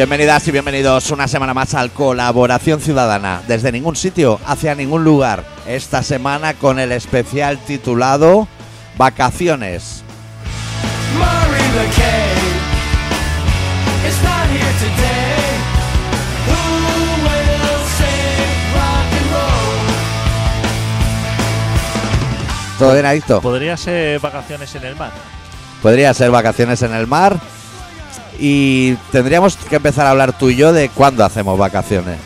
Bienvenidas y bienvenidos una semana más al Colaboración Ciudadana, desde ningún sitio hacia ningún lugar. Esta semana con el especial titulado Vacaciones. ¿Todo bien, Adicto? Podría ser vacaciones en el mar. Podría ser vacaciones en el mar y tendríamos que empezar a hablar tú y yo de cuándo hacemos vacaciones.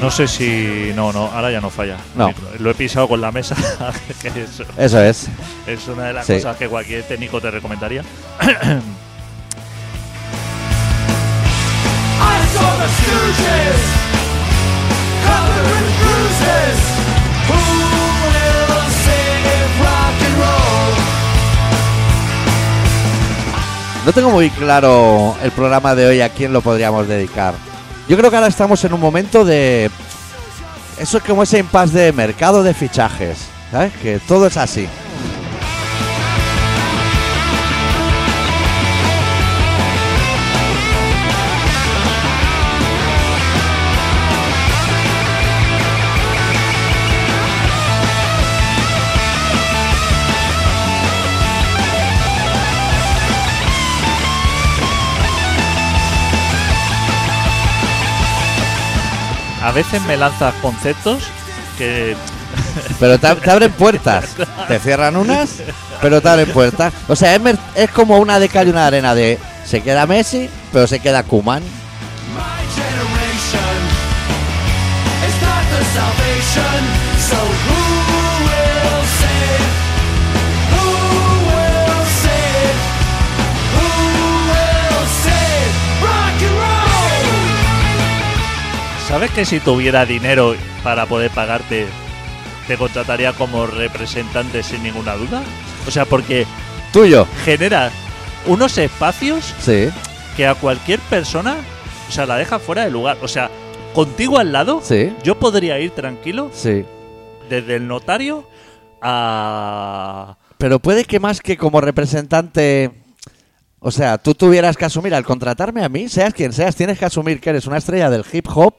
No sé si. No, no, ahora ya no falla. No. Lo he pisado con la mesa. que eso Eso es. es una de las Sí. cosas que cualquier técnico te recomendaría. No tengo muy claro el programa de hoy a quién lo podríamos dedicar. Yo creo que ahora estamos en un momento de... Eso es como ese impasse de mercado de fichajes. ¿Sabes? Que todo es así. A veces me lanzas conceptos que. Pero te, te abren puertas. Te cierran unas, pero te abren puertas. O sea, es, es como una de cal y una de arena de... Se queda Messi, pero se queda Kuman. My ¿Sabes que si tuviera dinero para poder pagarte, te contrataría como representante sin ninguna duda? O sea, porque Tuyo. genera unos espacios Sí, que a cualquier persona, o sea, la deja fuera de lugar. O sea, contigo al lado, sí, yo podría ir tranquilo sí. desde el notario a. Pero puede que más que como representante, o sea, tú tuvieras que asumir al contratarme a mí, seas quien seas, tienes que asumir que eres una estrella del hip hop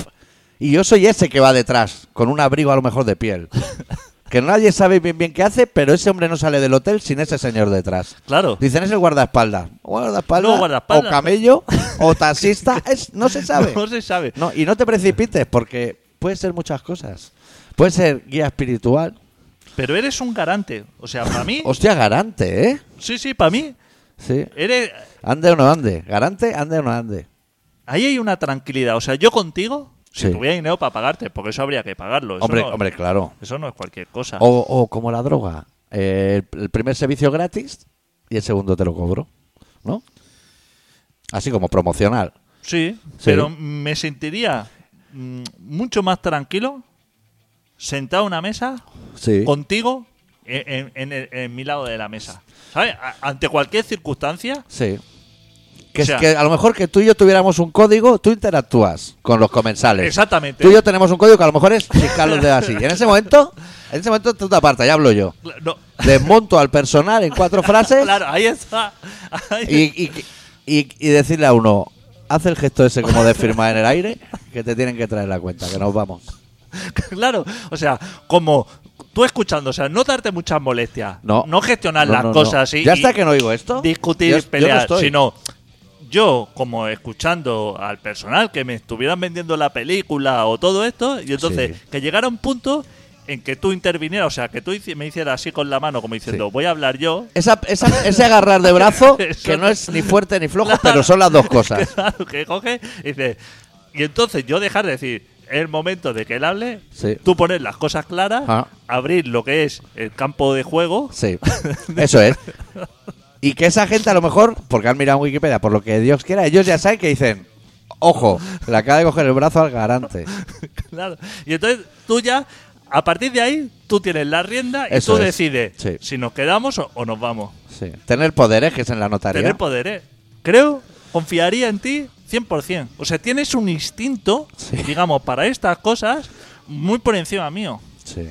y yo soy ese que va detrás, con un abrigo a lo mejor de piel. que nadie sabe bien bien qué hace, pero ese hombre no sale del hotel sin ese señor detrás. Claro. Dicen es el guardaespaldas. Guardaespaldas, No, guardaespaldas. o camello, o taxista, es, no se sabe. No se sabe. No, y no te precipites porque puede ser muchas cosas. Puede ser guía espiritual. Pero eres un garante. O sea, para mí. Hostia, garante, ¿eh? Sí, sí, para mí. Sí. Eres. Ande o no ande. Garante, ande o no ande. Ahí hay una tranquilidad. O sea, yo contigo, si Sí. tuviera dinero para pagarte, porque eso habría que pagarlo. Eso Hombre, no, hombre, claro. Eso no es cualquier cosa. O, o como la droga. eh, el, primer servicio gratis y el segundo te lo cobro. ¿No? Así como promocional. Sí, Sí. pero me sentiría mm, mucho más tranquilo sentado en una mesa Sí. contigo en, en- en el- en mi lado de la mesa. ¿Sabes? A- ante cualquier circunstancia. Sí. Que, O sea- es que a lo mejor que tú y yo tuviéramos un código, tú interactúas con los comensales. Exactamente. Tú y yo tenemos un código que a lo mejor es fiscal los dedos así. Y en ese momento, en ese momento tú te apartas, ya hablo yo. No, Desmonto al personal en cuatro frases claro, ahí está. Ahí- y, y, y- y decirle a uno, haz el gesto ese como de firmar en el aire, que te tienen que traer la cuenta, que nos vamos. Claro, o sea, como tú escuchando, o sea, no darte muchas molestias, No. gestionar No, las no, no. cosas y Ya está que no oigo esto. discutir Yo- yo pelear, estoy. sino yo como escuchando al personal que me estuvieran vendiendo la película o todo esto y entonces Sí. que llegara un punto en que tú intervinieras, o sea, que tú me hicieras así con la mano como diciendo, Sí. voy a hablar yo. Esa, esa- ese agarrar de brazo, que no es ni fuerte ni flojo, Claro. pero son las dos cosas. Claro, que coge y dice, y entonces yo dejar de decir, es el momento de que él hable, Sí. tú poner las cosas claras, Ah. abrir lo que es el campo de juego. Sí, eso es. Y que esa gente a lo mejor, porque han mirado en Wikipedia, por lo que Dios quiera, ellos ya saben que dicen, ojo, le acaba de coger el brazo al garante. Claro. Y entonces tú ya, a partir de ahí, tú tienes la rienda y Eso tú es. decides Sí. si nos quedamos o, o nos vamos. Sí. Tener poderes, que es en la notaría. Tener poder, ¿eh? Creo, confiaría en ti 100%. O sea, tienes un instinto, Sí. digamos, para estas cosas muy por encima mío. Sí.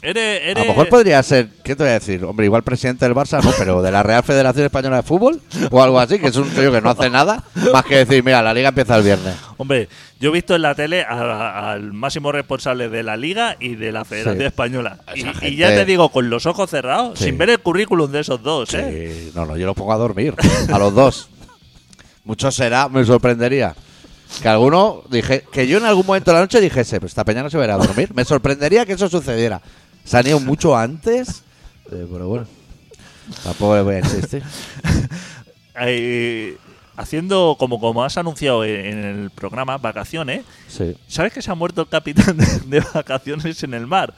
Eres, A lo mejor podría ser, ¿qué te voy a decir? Hombre, igual presidente del Barça, no, pero de la Real Federación Española de Fútbol o algo así, que es un tío que no hace nada más que decir, mira, la liga empieza el viernes. Hombre, yo he visto en la tele a- a- al máximo responsable de la Liga y de la Federación Sí. Española. Y, Esa y gente- ya te digo, con los ojos cerrados, Sí. sin ver el currículum de esos dos, ¿eh? Sí, no, no, yo los pongo a dormir, a los dos. Mucho será, me sorprendería. Que alguno dije, que yo en algún momento de la noche dijese, pues esta peña no se va a ir a dormir. Me sorprendería que eso sucediera. Se han ido mucho antes, eh, pero bueno, tampoco le voy a insistir. Eh, haciendo, como, como has anunciado en, el programa, vacaciones, Sí. ¿sabes que se ha muerto el capitán de, de vacaciones en el mar?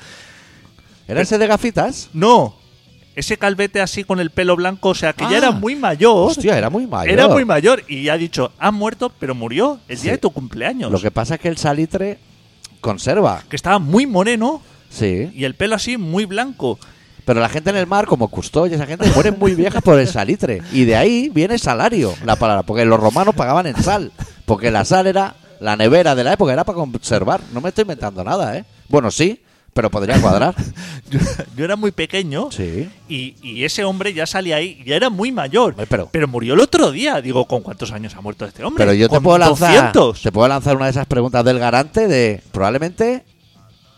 ¿Era ese de gafitas? No, ese calvete así con el pelo blanco, o sea, que Ah. ya era muy mayor. Hostia, era muy mayor. Era muy mayor y ha dicho, ha muerto, pero murió el Sí. día de tu cumpleaños. Lo que pasa es que el salitre conserva. que estaba muy moreno Sí. y el pelo así muy blanco. Pero la gente en el mar, como Cousteau y esa gente, muere muy vieja por el salitre. Y de ahí viene salario, la palabra. Porque los romanos pagaban en sal. Porque la sal era la nevera de la época, era para conservar. No me estoy inventando nada, ¿eh? Bueno, sí, pero podría cuadrar. Yo, yo era muy pequeño Sí. y, y ese hombre ya salía ahí, ya era muy mayor. Hombre, pero- murió el otro día. Digo, ¿con cuántos años ha muerto este hombre? Pero yo te puedo lanzar. 200. Te puedo lanzar una de esas preguntas del garante de. Probablemente.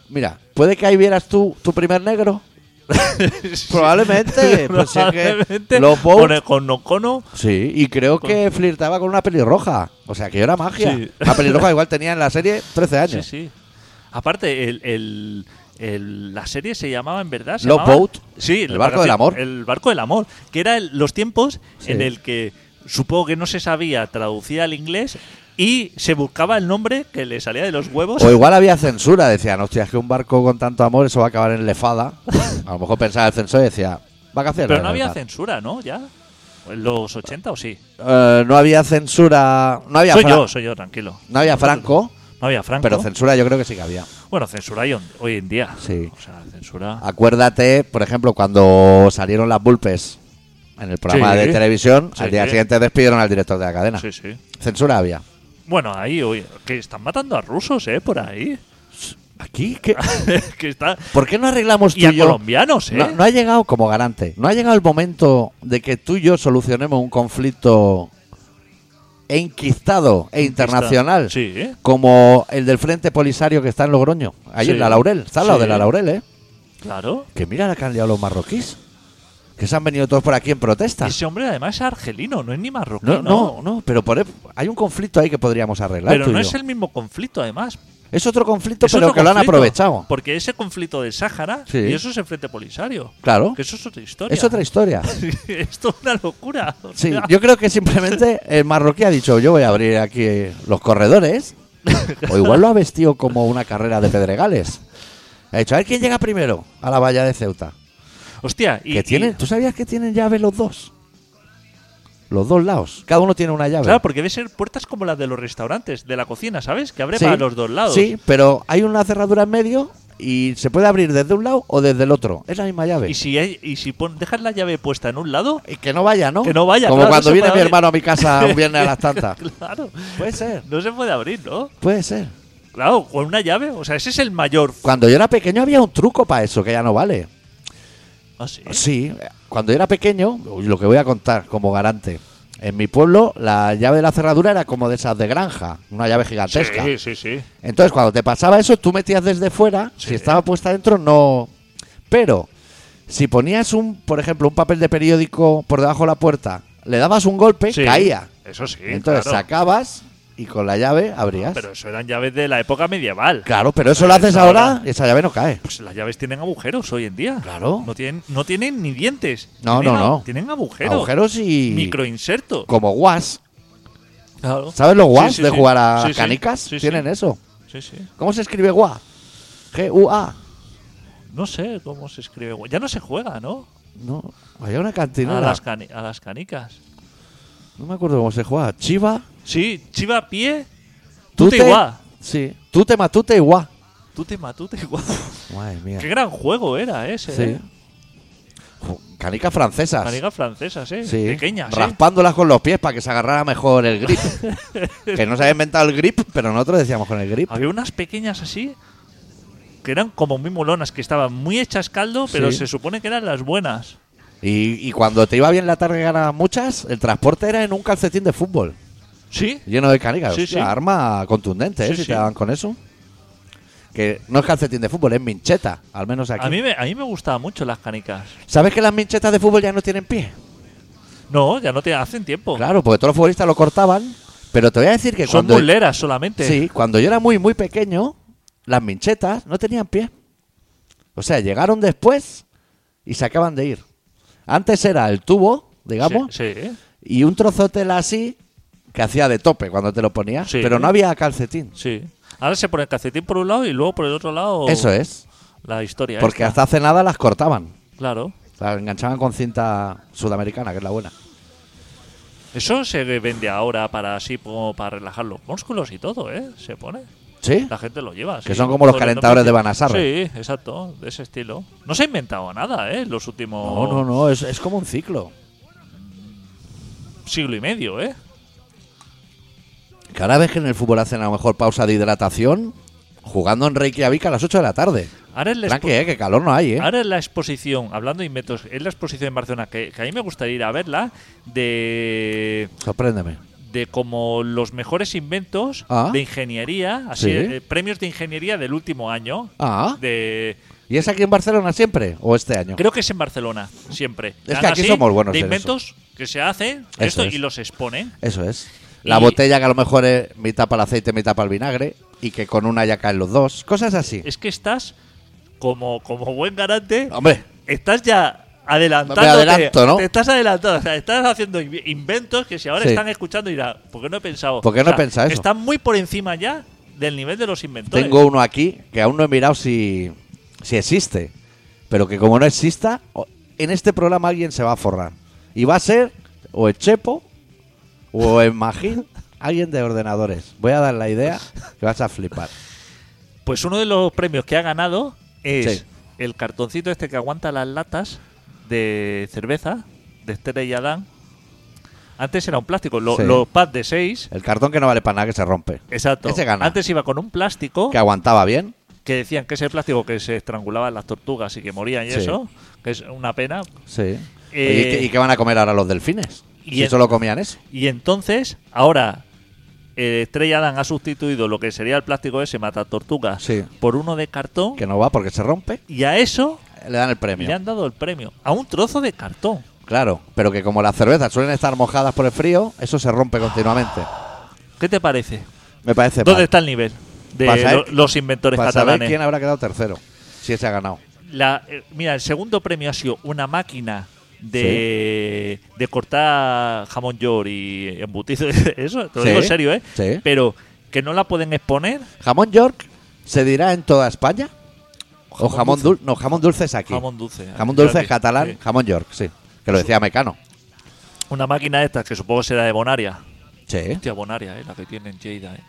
Mira, ¿puede que ahí vieras tú tu primer negro? Probablemente. Pues sí, es que Probablemente los con, el- con Ocono. Sí, y creo que flirtaba con una pelirroja. O sea, que era magia. Sí. La pelirroja igual tenía en la serie 13 años. Sí, sí. Aparte, el, el- el- la serie se llamaba en verdad. Se Love llamaba- Boat. Sí, El barco del amor. El barco del amor. Que era el- los tiempos Sí. en el que supongo que no se sabía traducir al inglés y se buscaba el nombre que le salía de los huevos. O igual había censura. Decían, hostia, es que un barco con tanto amor, eso va a acabar en lefada. A lo mejor pensaba el censor y decía, vacaciones. Pero no había censura, ¿no? ¿Ya? ¿En los 80 o sí? Eh, no había censura. No había, Soy Fra- yo, soy yo, tranquilo. no había Franco, No había Franco. pero censura yo creo que sí que había. bueno, censura hay hoy en día. Sí. O sea, censura. Acuérdate, por ejemplo, cuando salieron las Bulpes en el programa Sí. de televisión, Sí. al día siguiente despidieron al director de la cadena. Sí, sí. Censura había. Bueno, ahí, oye, que están matando a rusos, ¿eh? Por ahí. ¿Aquí? ¿Qué? que está... ¿Por qué no arreglamos tú Y a yo? colombianos, ¿eh? No, no ha llegado como garante. No ha llegado el momento de que tú y yo solucionemos un conflicto enquistado e internacional. Sí, ¿eh? Como el del Frente Polisario que está en Logroño. Ahí Sí. en la Laurel. Está al lado Sí. de la Laurel, ¿eh? Claro. Que mira la que han liado los marroquíes. Que se han venido todos por aquí en protesta. Ese hombre además es argelino, no es ni marroquí. No, no, no, pero por, hay un conflicto ahí que podríamos arreglar. Pero no es el mismo conflicto, además. Es otro conflicto, Es pero otro que lo han aprovechado. Porque ese conflicto del Sáhara, Sí. y eso es el Frente Polisario. Claro. Que eso es otra historia. Es otra historia. Esto es una locura. o Sí, yo creo que simplemente el marroquí ha dicho, yo voy a abrir aquí los corredores. O igual lo ha vestido como una carrera de pedregales. Ha dicho, a ver quién llega primero a la valla de Ceuta. Hostia, y, que y- tienen, ¿Tú sabías que tienen llave los dos? Los dos lados. Cada uno tiene una llave. Claro, porque debe ser puertas como las de los restaurantes, de la cocina, ¿sabes? Que abre Sí, para los dos lados. Sí, pero hay una cerradura en medio y se puede abrir desde un lado o desde el otro. Es la misma llave. Y si, hay- y si pon- dejas la llave puesta en un lado, Y que no vaya, ¿no? Que no vaya, Como claro, cuando viene mi abrir. hermano a mi casa un viernes a las tantas. claro, Puede ser, no se puede abrir, ¿no? puede ser. Claro, con una llave, o sea, ese es el mayor. Cuando yo era pequeño había un truco para eso, que ya no vale. Ah, sí. Sí, cuando yo era pequeño, lo que voy a contar como garante. En mi pueblo, la llave de la cerradura era como de esas de granja, una llave gigantesca. Sí, sí, sí. Entonces, cuando te pasaba eso, tú metías desde fuera. Sí. Si estaba puesta dentro, no. Pero, si ponías un, por ejemplo, un papel de periódico por debajo de la puerta, le dabas un golpe, Sí, caía. Eso sí. Entonces claro. sacabas y con la llave abrías. Pero eso eran llaves de la época medieval. claro, pero eso lo haces ahora y esa llave no cae. Pues las llaves tienen agujeros hoy en día. Claro. No tienen, no tienen ni dientes. No, Tienen no, a- no. Tienen agujeros. Agujeros y. Microinserto. Como guas. Claro. ¿Sabes los guas Sí, sí, de sí. jugar a canicas? Tienen eso. Sí, sí. ¿Cómo se escribe gua? G-U-A. No sé cómo se escribe. Ya no se juega, ¿no? No, había una A cantina. las, cani- a las canicas. No me acuerdo cómo se juega. Chiva. Sí, chiva pie. Tute. Tute igual. Sí. Tute matute igual. Tute matute igual. Madre mía. Qué gran juego era ese. Sí. ¿eh? Canicas francesas. Canicas francesas, ¿eh? Sí, Pequeñas, ¿eh? raspándolas con los pies para que se agarrara mejor el grip. que no se había inventado el grip, pero nosotros decíamos con el grip. Había unas pequeñas así que eran como muy molonas, que estaban muy hechas caldo, pero Sí. se supone que eran las buenas. Y, y cuando te iba bien la tarde y ganaban muchas, el transporte era en un calcetín de fútbol, ¿Sí? lleno de canicas. Sí, Hostia, sí. Arma contundente, ¿eh? Sí, si sí. te daban con eso. Que no es calcetín de fútbol, es mincheta, al menos aquí. A mí, me, a mí me gustaban mucho las canicas. ¿Sabes que las minchetas de fútbol ya no tienen pie? No, ya no te hacen tiempo. Claro, porque todos los futbolistas lo cortaban. Pero te voy a decir que Son cuando. solamente. Sí, cuando yo era muy, muy pequeño, las minchetas no tenían pie. O sea, llegaron después y se acaban de ir. Antes era el tubo, digamos, Sí, sí. y un trozo de tela así que hacía de tope cuando te lo ponías, Sí. pero no había calcetín. sí. Ahora se pone el calcetín por un lado y luego por el otro lado Eso es, la historia. porque esta. hasta hace nada las cortaban. Claro. Las enganchaban con cinta sudamericana, que es la buena. Eso se vende ahora para así como para relajar los músculos y todo, ¿eh? Se pone. ¿Sí? La gente lo lleva. Que sí. son como los calentadores de Banasarre. Sí, exacto, de ese estilo. No se ha inventado nada, ¿eh? Los últimos No, no, no, es, es como un ciclo. siglo y medio, ¿eh? Cada vez que en el fútbol hacen a lo mejor pausa de hidratación, jugando en Reykjavik a las 8 de la tarde. Ahora es la, Tranqui, expo- eh, que calor no hay, ¿eh? ahora es la exposición, hablando de inventos, es la exposición en Barcelona, que, que a mí me gustaría ir a verla, de, Sorpréndeme. de como los mejores inventos Ah. de ingeniería, así, Sí. eh, premios de ingeniería del último año. Ah, De, ¿y es aquí en Barcelona siempre o este año? Creo que es en Barcelona, siempre. que Dan aquí así somos buenos De en inventos que se hacen esto es. y los exponen. Eso es. La Y- botella que a lo mejor es mitad para el aceite, mitad para el vinagre y que con una ya caen los dos. Cosas así. Es que estás, como, como buen garante, Hombre, estás ya adelantando. Adelanto, ¿no? Te estás adelantando. O sea, estás haciendo inv- inventos que si ahora Sí. están escuchando dirán, ¿por qué no he pensado? ¿Por qué no O sea, he pensado eso? Están muy por encima ya del nivel de los inventores. tengo uno aquí que aún no he mirado si, si existe. Pero que como no exista, o- en este programa alguien se va a forrar. Y va a ser o el Chepo o Magín, alguien de ordenadores. Voy a dar la idea que vas a flipar. Pues uno de los premios que ha ganado es Sí. el cartoncito este que aguanta las latas de cerveza de Esther y Adán. Antes era un plástico, lo- Sí. los pads de 6. El cartón que no vale para nada, que se rompe. Exacto. Ese gana. Antes iba con un plástico Que aguantaba bien. que decían que ese plástico que se estrangulaban las tortugas y que morían y Sí. eso, que es una pena. Sí. Eh, ¿y, qué, y qué van a comer ahora los delfines? Y si en- solo comían eso. Y entonces, ahora, eh, Estrella Dan ha sustituido lo que sería el plástico ese mata tortugas Sí. por uno de cartón Que no va porque se rompe. y a eso Le dan el premio. le han dado el premio. A un trozo de cartón. Claro, pero que como las cervezas suelen estar mojadas por el frío, eso se rompe continuamente. ¿Qué te parece? Me parece ¿Dónde mal. está el nivel de saber- lo- los inventores Para saber catalanes? quién habrá quedado tercero. Si ese ha ganado. La, eh, mira, el segundo premio ha sido una máquina de, de cortar jamón york y embutido. Eso, te lo Sí, digo en serio, ¿eh? sí. Pero que no la pueden exponer. ¿Jamón York se dirá en toda España? ¿O Jamón dulce? No, jamón dulce es aquí. Jamón dulce. Jamón dulce es catalán, sí. jamón York, sí. Que lo decía Mecano. Una máquina de estas que supongo será de Bonaria. Sí. Hostia, Bonaria, ¿eh? La que tiene en Lleida, ¿eh?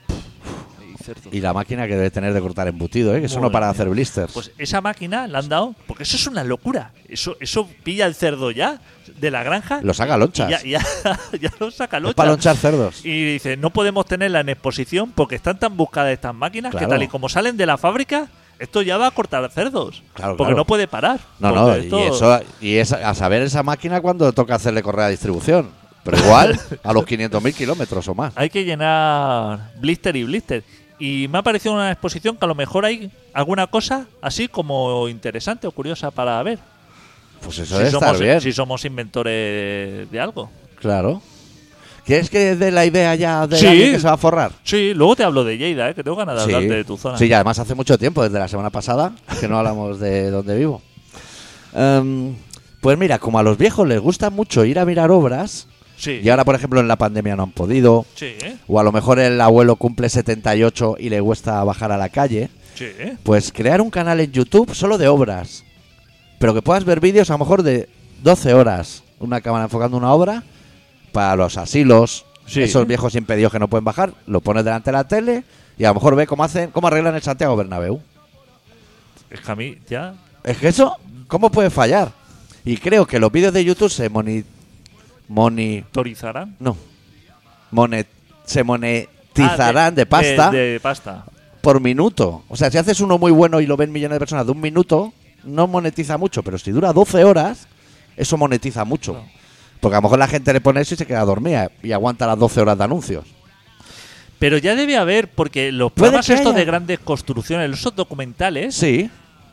Y la máquina que debe tener de cortar embutido, ¿eh? Que eso no para hacer blisters. Pues esa máquina la han dado. Porque eso es una locura. Eso, eso pilla el cerdo ya de la granja. Lo saca lonchas. y Ya, ya, ya lo saca es lonchas. para lonchar cerdos. Y dice, no podemos tenerla en exposición porque están tan buscadas estas máquinas Claro. que tal y como salen de la fábrica, esto ya va a cortar cerdos. Claro, porque claro. no puede parar. No, no, y eso y es a saber esa máquina cuando toca hacerle correa de distribución. Pero igual a los 500.000 kilómetros o más. Hay que llenar blister y blister. Y me ha parecido una exposición que a lo mejor hay alguna cosa así como interesante o curiosa para ver. Pues eso si, debe somos, estar bien. si somos inventores de algo. Claro. ¿Quieres que dé la idea ya de Sí. alguien que se va a forrar? Sí, luego te hablo de Lleida, ¿eh? que tengo ganas de Sí. hablarte de tu zona. Sí, y además hace mucho tiempo, desde la semana pasada, que no hablamos de dónde vivo. Em, pues mira, como a los viejos les gusta mucho ir a mirar obras, sí. y ahora, por ejemplo, en la pandemia no han podido, Sí, o a lo mejor el abuelo cumple 78 y le cuesta bajar a la calle, Sí, pues crear un canal en YouTube solo de obras. Pero que puedas ver vídeos a lo mejor de 12 horas. Una cámara enfocando una obra para los asilos, Sí. esos viejos impedidos que no pueden bajar, lo pones delante de la tele y a lo mejor ve cómo hacen, cómo arreglan el Santiago Bernabéu. Es que a mí ya Es que eso, ¿cómo puede fallar? Y creo que los vídeos de YouTube se moni... moni ¿Autorizarán? no. Monet, se monetizarán Ah, de, pasta De, de pasta. por minuto. O sea, si haces uno muy bueno y lo ven millones de personas de un minuto, no monetiza mucho. Pero si dura 12 horas, eso monetiza mucho. Porque a lo mejor la gente le pone eso y se queda dormida y aguanta las 12 horas de anuncios. Pero ya debe haber, porque los programas estos de grandes construcciones, esos documentales, Sí,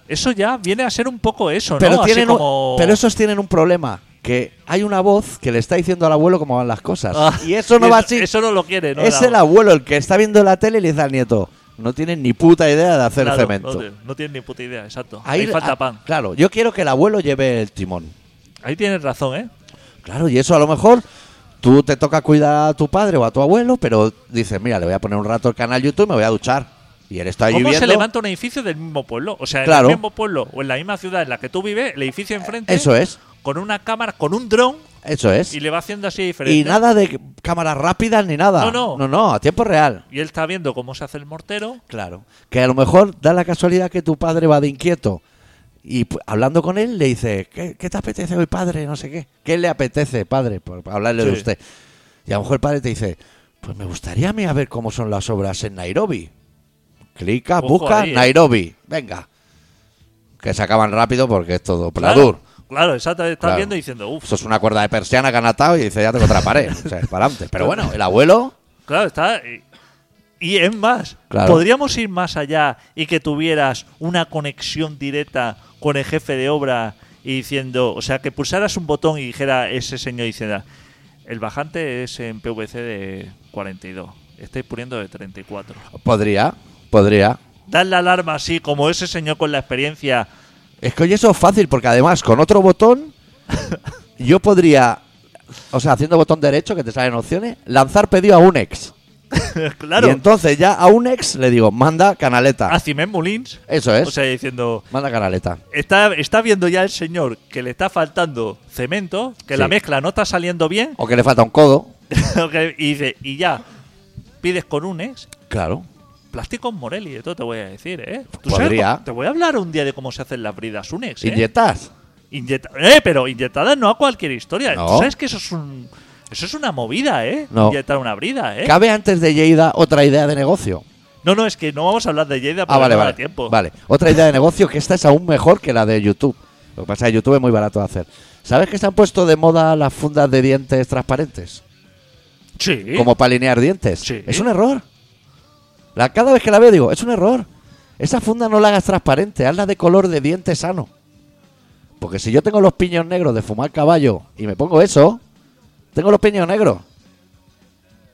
eso ya viene a ser un poco eso, pero, ¿no? Así tienen un- pero esos tienen un problema. Que hay una voz que le está diciendo al abuelo cómo van las cosas. Ah, y eso no va así. Eso no lo quiere, ¿no? es el abuelo el que está viendo la tele y le dice al nieto, no tienes ni puta idea de hacer Claro, cemento. No, no tiene ni puta idea, exacto. Ahí, Ahí, falta pan. Claro, yo quiero que el abuelo lleve el timón. Ahí tienes razón, ¿eh? Claro, y eso a lo mejor tú te toca cuidar a tu padre o a tu abuelo, pero dices, mira, le voy a poner un rato el canal YouTube y me voy a duchar. Y él está ahí ¿Cómo viendo. se levanta un edificio del mismo pueblo? O sea, Claro. en el mismo pueblo o en la misma ciudad en la que tú vives, el edificio enfrente, Eso es, con una cámara, con un dron, eso es. y le va haciendo así diferente. Y nada de cámaras rápidas ni nada. No, no. No, no, a tiempo real. Y él está viendo cómo se hace el mortero. Claro. Que a lo mejor da la casualidad que tu padre va de inquieto. Y hablando con él le dice, ¿qué, qué te apetece hoy, padre? No sé qué. ¿Qué le apetece, padre? Por hablarle de usted. Y a lo mejor el padre te dice, pues me gustaría a mí a ver cómo son las obras en Nairobi. Clica, Ojo busca, ahí, ¿eh? Nairobi. Venga. Que se acaban rápido porque es todo pladur. claro, exactamente. Estás Claro. viendo y diciendo, uff. Eso es una cuerda de persiana que han atado y dice, ya tengo otra pared. o sea, es para adelante. Pero bueno, el abuelo... Claro, está. Y, y es más, Claro. podríamos ir más allá y que tuvieras una conexión directa con el jefe de obra y diciendo, o sea, que pulsaras un botón y dijera ese señor diciendo, el bajante es en PVC de 42, estáis poniendo de 34. Podría, podría. Dar la alarma así, como ese señor con la experiencia. Es que oye, eso es fácil, porque además con otro botón yo podría, o sea, haciendo botón derecho, que te salen opciones, lanzar pedido a un ex. claro, Y entonces ya a un ex le digo, manda canaleta. a Ciment Molins, Eso es, o sea, diciendo, manda canaleta. está, está viendo ya el señor que le está faltando cemento, que Sí. la mezcla no está saliendo bien, O que le falta un codo. Ok, y dice, y ya, pides con un ex, Claro. Plástico Morelli, esto te voy a decir, ¿eh? ¿Tú sabes Podría. te voy a hablar un día de cómo se hacen las bridas Unex, ¿eh? ¿Inyectas? Inyecta- eh, pero inyectadas no a cualquier historia. No. ¿Tú sabes que eso es un... Eso es una movida, ¿eh? No. Inyectar una brida, ¿eh? ¿Cabe antes de Lleida otra idea de negocio? No, no, es que no vamos a hablar de Lleida, pero Ah, vale, no vale. tiempo. Vale. Otra idea de negocio que esta es aún mejor que la de YouTube. Lo que pasa es que YouTube es muy barato de hacer. ¿Sabes que se han puesto de moda las fundas de dientes transparentes? Sí. como para alinear dientes. Sí. Es un error. La, cada vez que la veo digo, es un error. Esa funda no la hagas transparente, hazla de color de diente sano. Porque si yo tengo los piños negros de fumar caballo y me pongo eso, tengo los piños negros.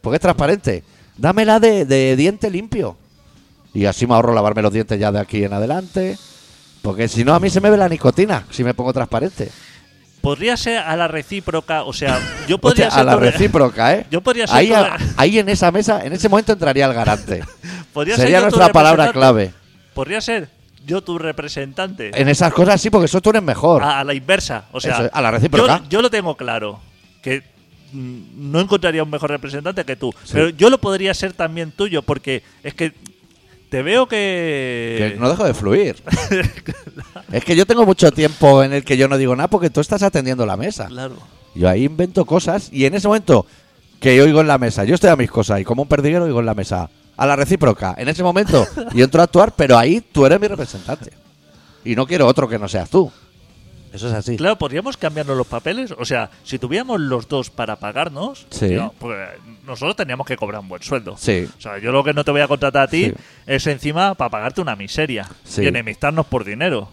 Porque es transparente. Dámela de, de diente limpio. Y así me ahorro lavarme los dientes ya de aquí en adelante. Porque si no, a mí se me ve la nicotina si me pongo transparente. Podría ser a la recíproca, o sea, yo podría ser... a la recíproca, ¿eh? Yo podría ser ahí, a- ahí en esa mesa, en ese momento entraría el garante. podría Sería ser nuestra palabra clave. Podría ser yo tu representante. En esas cosas sí, porque eso tú eres mejor. a, a la inversa. O sea, Eso a la recíproca. Yo, yo lo tengo claro. Que mm, no encontraría un mejor representante que tú. Sí. Pero yo lo podría ser también tuyo, porque es que te veo que. Que no dejo de fluir. es que yo tengo mucho tiempo en el que yo no digo nada porque tú estás atendiendo la mesa. Claro. Yo ahí invento cosas y en ese momento que yo oigo en la mesa, yo estoy a mis cosas y como un perdiguero oigo en la mesa, a la recíproca. En ese momento yo entro a actuar, pero ahí tú eres mi representante. Y no quiero otro que no seas tú. Eso es así. Claro, podríamos cambiarnos los papeles. O sea, si tuviéramos los dos para pagarnos, Sí. tío, pues nosotros teníamos que cobrar un buen sueldo. Sí. O sea, yo lo que no te voy a contratar a ti Sí. es encima para pagarte una miseria y enemistarnos por dinero.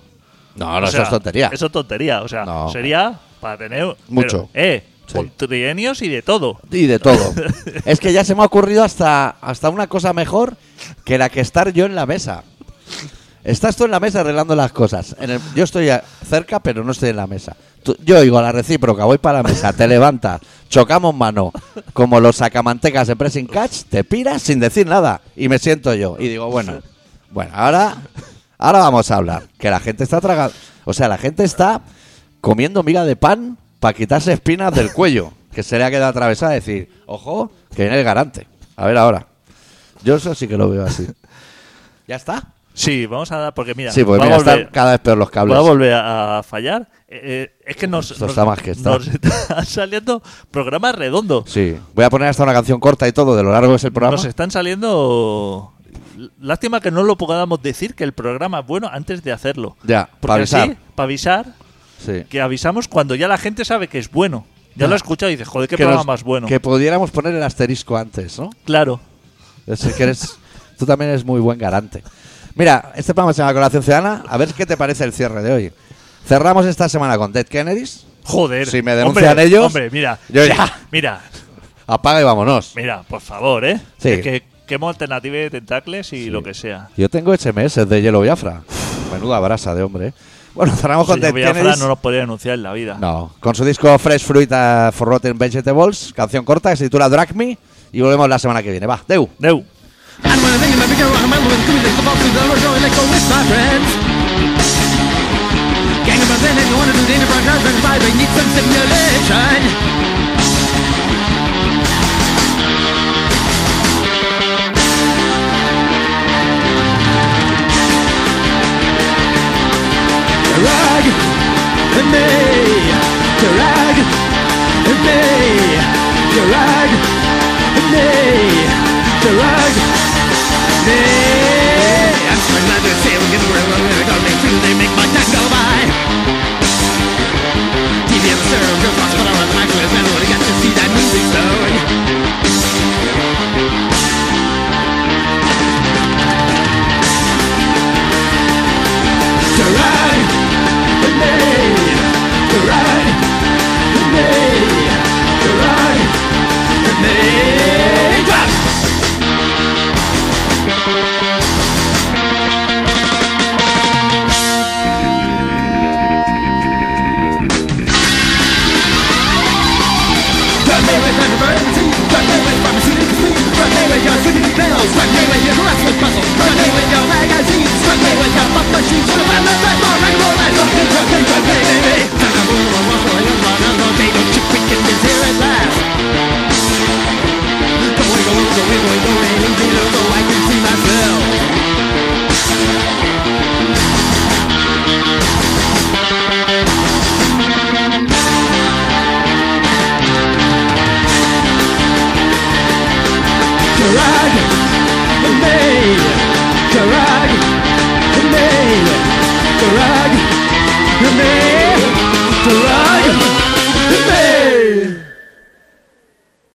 No, no, O eso es tontería. Eso es tontería. O sea, No. sería para tener. Mucho. pero, eh, Sí. con trienios y de todo. Y de todo. es que ya se me ha ocurrido hasta, hasta una cosa mejor que la que estar yo en la mesa. Estás tú en la mesa arreglando las cosas. Yo estoy cerca, pero no estoy en la mesa. Tú- yo a la recíproca, voy para la mesa, te levantas, chocamos mano, como los sacamantecas de pressing catch, te piras sin decir nada. Y me siento yo. Y digo, bueno, bueno, ahora, ahora vamos a hablar. Que la gente está tragando. O sea, la gente está comiendo miga de pan para quitarse espinas del cuello. Que se le ha quedado atravesada y decir, ojo, que viene el garante. A ver ahora. Yo eso sí que lo veo así. ¿Ya está? Sí, vamos a dar. Porque mira, Sí, porque mira, a volver, están cada vez peor los cables. va a volver a fallar. eh, es que nos, Esto nos- está más que está. nos están saliendo programas redondos. Sí. Voy a poner hasta una canción corta y todo de lo largo es el programa. Nos están saliendo. Lástima que no lo podamos decir que el programa es bueno antes de hacerlo. Ya, para avisar. para avisar, Sí. que avisamos cuando ya la gente sabe que es bueno. Ya Ya. lo ha escuchado y dice, joder, qué Que programa nos- más bueno. Que pudiéramos poner el asterisco antes, ¿no? Claro. Es que eres, tú también eres muy buen garante. Mira, este programa se llama Colación Ciudadana. A ver qué te parece el cierre de hoy. Cerramos esta semana con Dead Kennedys. Joder. Si me denuncian Hombre, ellos, Hombre, mira. yo ya. Mira, Apaga y vámonos. mira, por favor, ¿eh? Sí. Es que quemo alternativa de tentáculos y lo que sea. Yo tengo HMS de Hielo Biafra. Menuda brasa de hombre. ¿eh? Bueno, cerramos con Dead Kennedys. no nos podría denunciar en la vida. No, con su disco Fresh Fruit for Rotten Vegetables, canción corta que se titula Drag Me. Y volvemos la semana que viene. Va, Deu. Deu. And when I think about becoming a man with coming community, the boxes that are showing like all with my friends. Gang of us, and if you want to do the enterprise, I'm going to need some simulation. Drag me, drag me, drag me. Drag me. bills Struggling with your harassment puzzles Struggling with your magazines Struggling with your pop machines Should've the time for rock and roll and Struggling, struggling, struggling, baby Time to rule a rock while you're on a long day Don't here at last Going, going, going, going, going Even though I can see myself Drag me, drag me, drag